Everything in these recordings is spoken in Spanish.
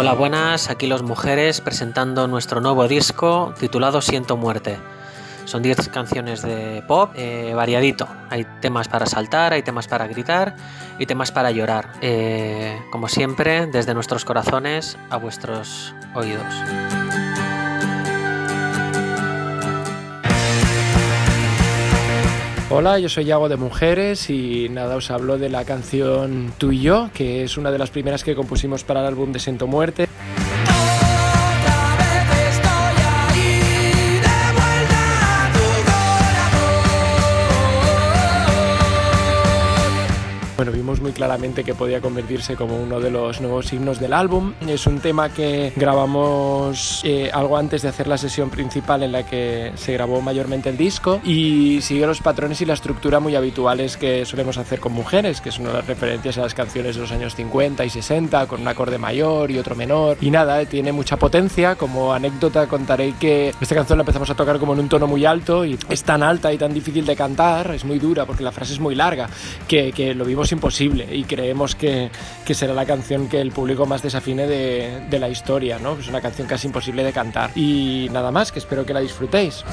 Hola, buenas, aquí los mujeres presentando nuestro nuevo disco titulado Siento Muerte. Son 10 canciones de pop eh, variadito. Hay temas para saltar, hay temas para gritar y temas para llorar. Eh, como siempre, desde nuestros corazones a vuestros oídos. Hola, yo soy Yago de Mujeres y nada, os hablo de la canción Tú y yo, que es una de las primeras que compusimos para el álbum de Siento Muerte. Claramente que podía convertirse como uno de los nuevos himnos del álbum. Es un tema que grabamos eh, algo antes de hacer la sesión principal en la que se grabó mayormente el disco y sigue los patrones y la estructura muy habituales que solemos hacer con mujeres, que de las referencias a las canciones de los años 50 y 60, con un acorde mayor y otro menor. Y nada, tiene mucha potencia. Como anécdota contaré que esta canción la empezamos a tocar como en un tono muy alto y es tan alta y tan difícil de cantar, es muy dura porque la frase es muy larga, que, que lo vimos imposible y creemos que, que, será la canción que el público más desafine de, de la historia, ¿no? Es una canción casi imposible de cantar. Y nada más, que espero que la disfrutéis.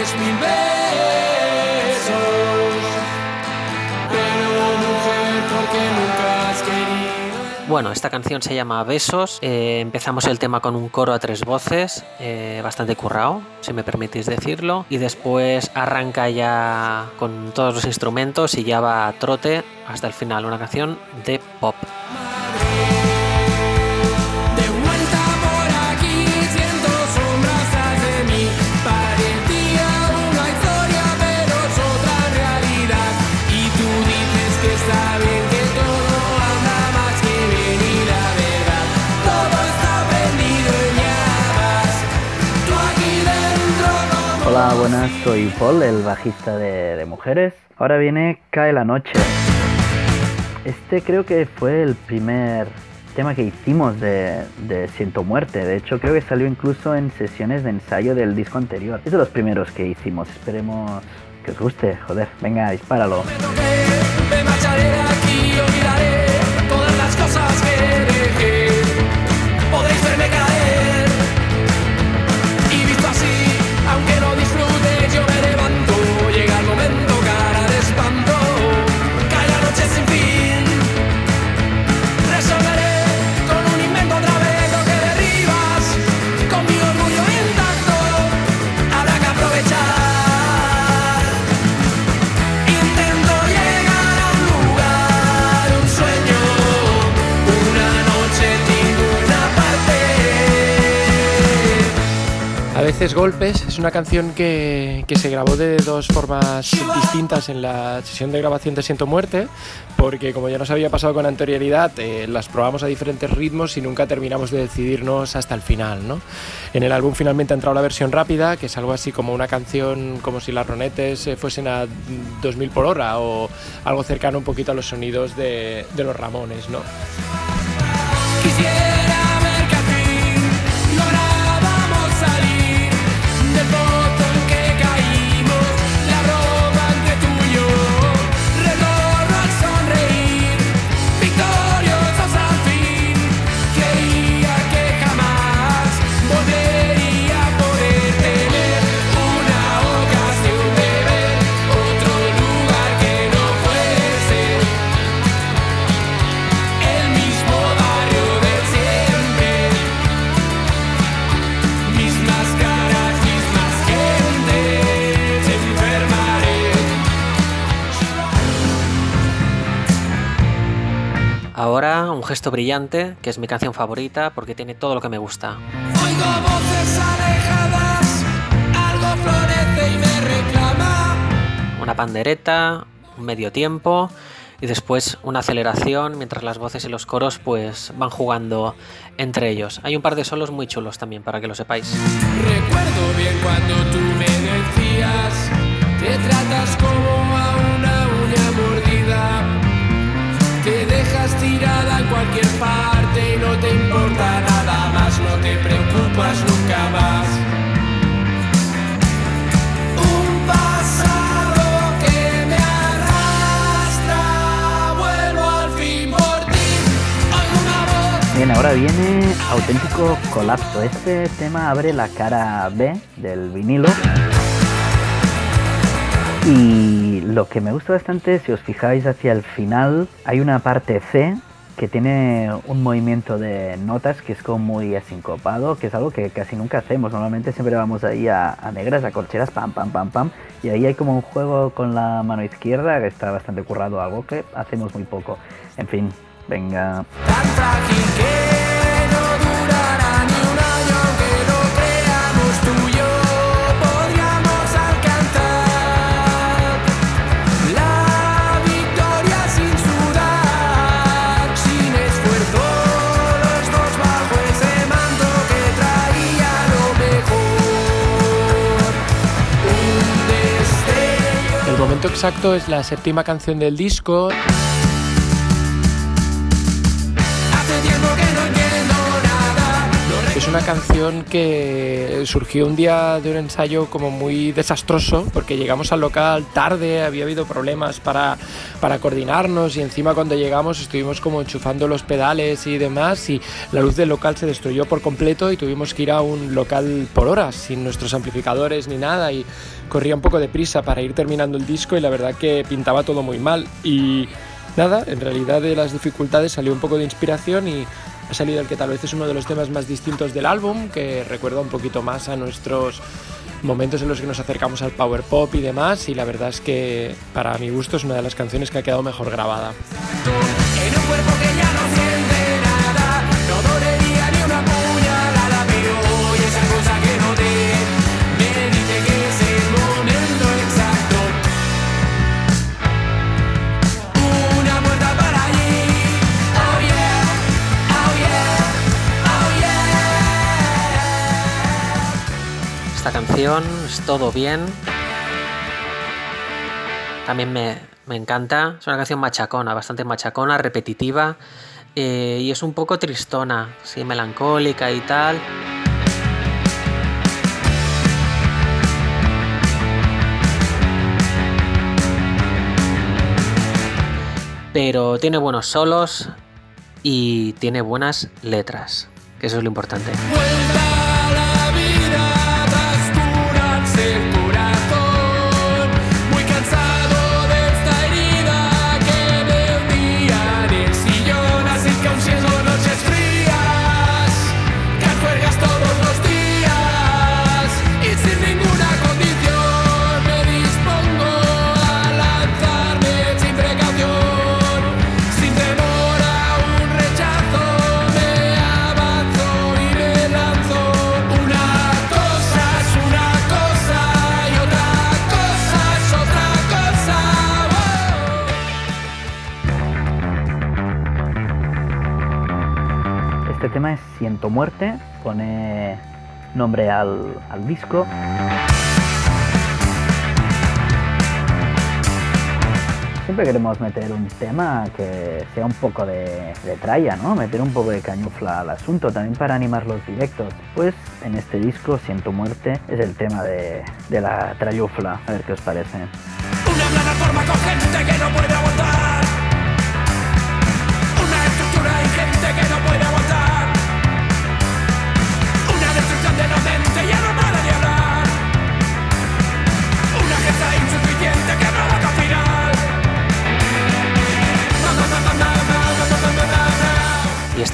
Tienes mil besos, pero mujer, ¿por qué nunca has querido? Bueno, esta canción se llama Besos. Eh, empezamos el tema con un coro a tres voces, eh, bastante currado, si me permitís decirlo. Y después arranca ya con todos los instrumentos y ya va a trote hasta el final. Una canción de pop. Hola, buenas, soy Paul, el bajista de, Mujeres. Ahora viene Cae la Noche. Este creo que fue el primer tema que hicimos de, de Siento Muerte. De hecho, creo que salió incluso en sesiones de ensayo del disco anterior. Es de los primeros que hicimos. Esperemos que os guste. Joder, venga, dispáralo. Veces golpes es una canción que, que se grabó de dos formas distintas en la sesión de grabación de Siento Muerte, porque como ya nos había pasado con anterioridad, eh, las probamos a diferentes ritmos y nunca terminamos de decidirnos hasta el final. ¿no? En el álbum finalmente ha entrado la versión rápida, que es algo así como una canción como si las ronetes eh, fuesen a 2000 por hora o algo cercano un poquito a los sonidos de, de los Ramones. ¿no? Quisiera Ahora un gesto brillante, que es mi canción favorita porque tiene todo lo que me gusta. Oigo voces alejadas, algo florece y me reclama. Una pandereta, un medio tiempo y después una aceleración mientras las voces y los coros pues van jugando entre ellos. Hay un par de solos muy chulos también para que lo sepáis. Recuerdo bien cuando tú me decías, te tratas como a tirada en cualquier parte y no te importa nada más, no te preocupas nunca más. Un pasado que me arrastra, vuelvo al fin por ti. Oigo voz. Bien, ahora viene auténtico colapso. Este tema abre la cara B del vinilo. Y lo que me gusta bastante, si os fijáis hacia el final, hay una parte C que tiene un movimiento de notas que es como muy asincopado, que es algo que casi nunca hacemos. Normalmente siempre vamos ahí a, a negras, a corcheras, pam, pam, pam, pam. Y ahí hay como un juego con la mano izquierda que está bastante currado, algo que hacemos muy poco. En fin, venga. Exacto es la séptima canción del disco. Una canción que surgió un día de un ensayo como muy desastroso porque llegamos al local tarde, había habido problemas para, para coordinarnos y encima cuando llegamos estuvimos como enchufando los pedales y demás y la luz del local se destruyó por completo y tuvimos que ir a un local por horas sin nuestros amplificadores ni nada y corría un poco de prisa para ir terminando el disco y la verdad que pintaba todo muy mal. Y nada, en realidad de las dificultades salió un poco de inspiración y ha salido el que tal vez es uno de los temas más distintos del álbum, que recuerda un poquito más a nuestros momentos en los que nos acercamos al power pop y demás, y la verdad es que para mi gusto es una de las canciones que ha quedado mejor grabada. Es todo bien. También me, me encanta. Es una canción machacona, bastante machacona, repetitiva. eh, y es un poco tristona, sí, melancólica y tal. Pero tiene buenos solos y tiene buenas letras, que eso es lo importante. Siento Muerte, pone nombre al, al disco. Siempre queremos meter un tema que sea un poco de, de tralla, ¿no? Meter un poco de cañufla al asunto, también para animar los directos. Pues en este disco, Siento Muerte, es el tema de, de la trayufla. A ver qué os parece. Una plataforma con gente que no puede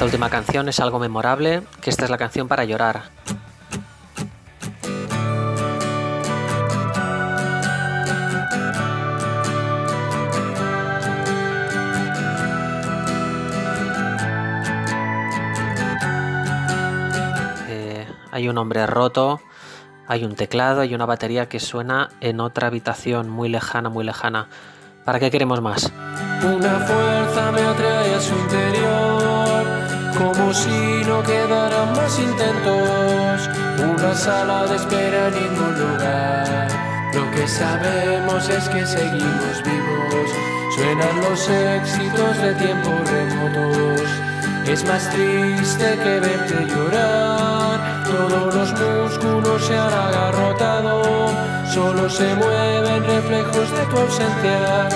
última canción es algo memorable, que esta es la canción para llorar. Eh, hay un hombre roto, hay un teclado, hay una batería que suena en otra habitación muy lejana, muy lejana. ¿Para qué queremos más? Una fuerza me atrae a su interior si no quedaran más intentos. Una sala de espera en ningún lugar. Lo que sabemos es que seguimos vivos. Suenan los éxitos de tiempos remotos. Es más triste que verte llorar. Todos los músculos se han agarrotado. Solo se mueven reflejos de tu ausencia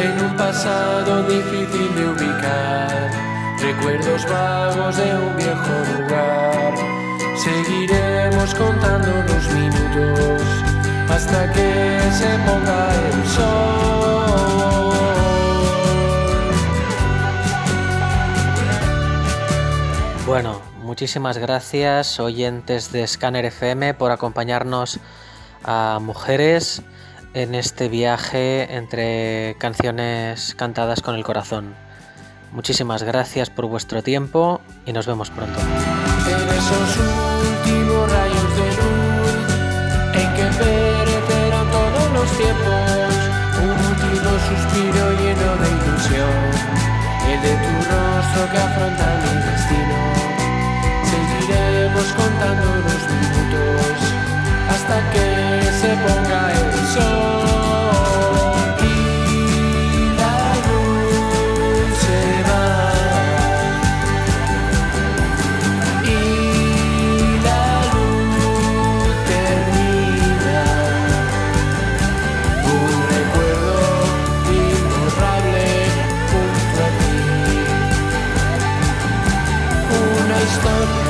en un pasado difícil de ubicar. Recuerdos vagos de un viejo lugar. Seguiremos contando los minutos hasta que se ponga el sol. Bueno, muchísimas gracias oyentes de Scanner FM por acompañarnos a mujeres en este viaje entre canciones cantadas con el corazón. Muchísimas gracias por vuestro tiempo y nos vemos pronto. En esos últimos rayos de luz en que perecerán todos los tiempos, un último suspiro lleno de ilusión, el de tu rostro que afronta mi destino. phone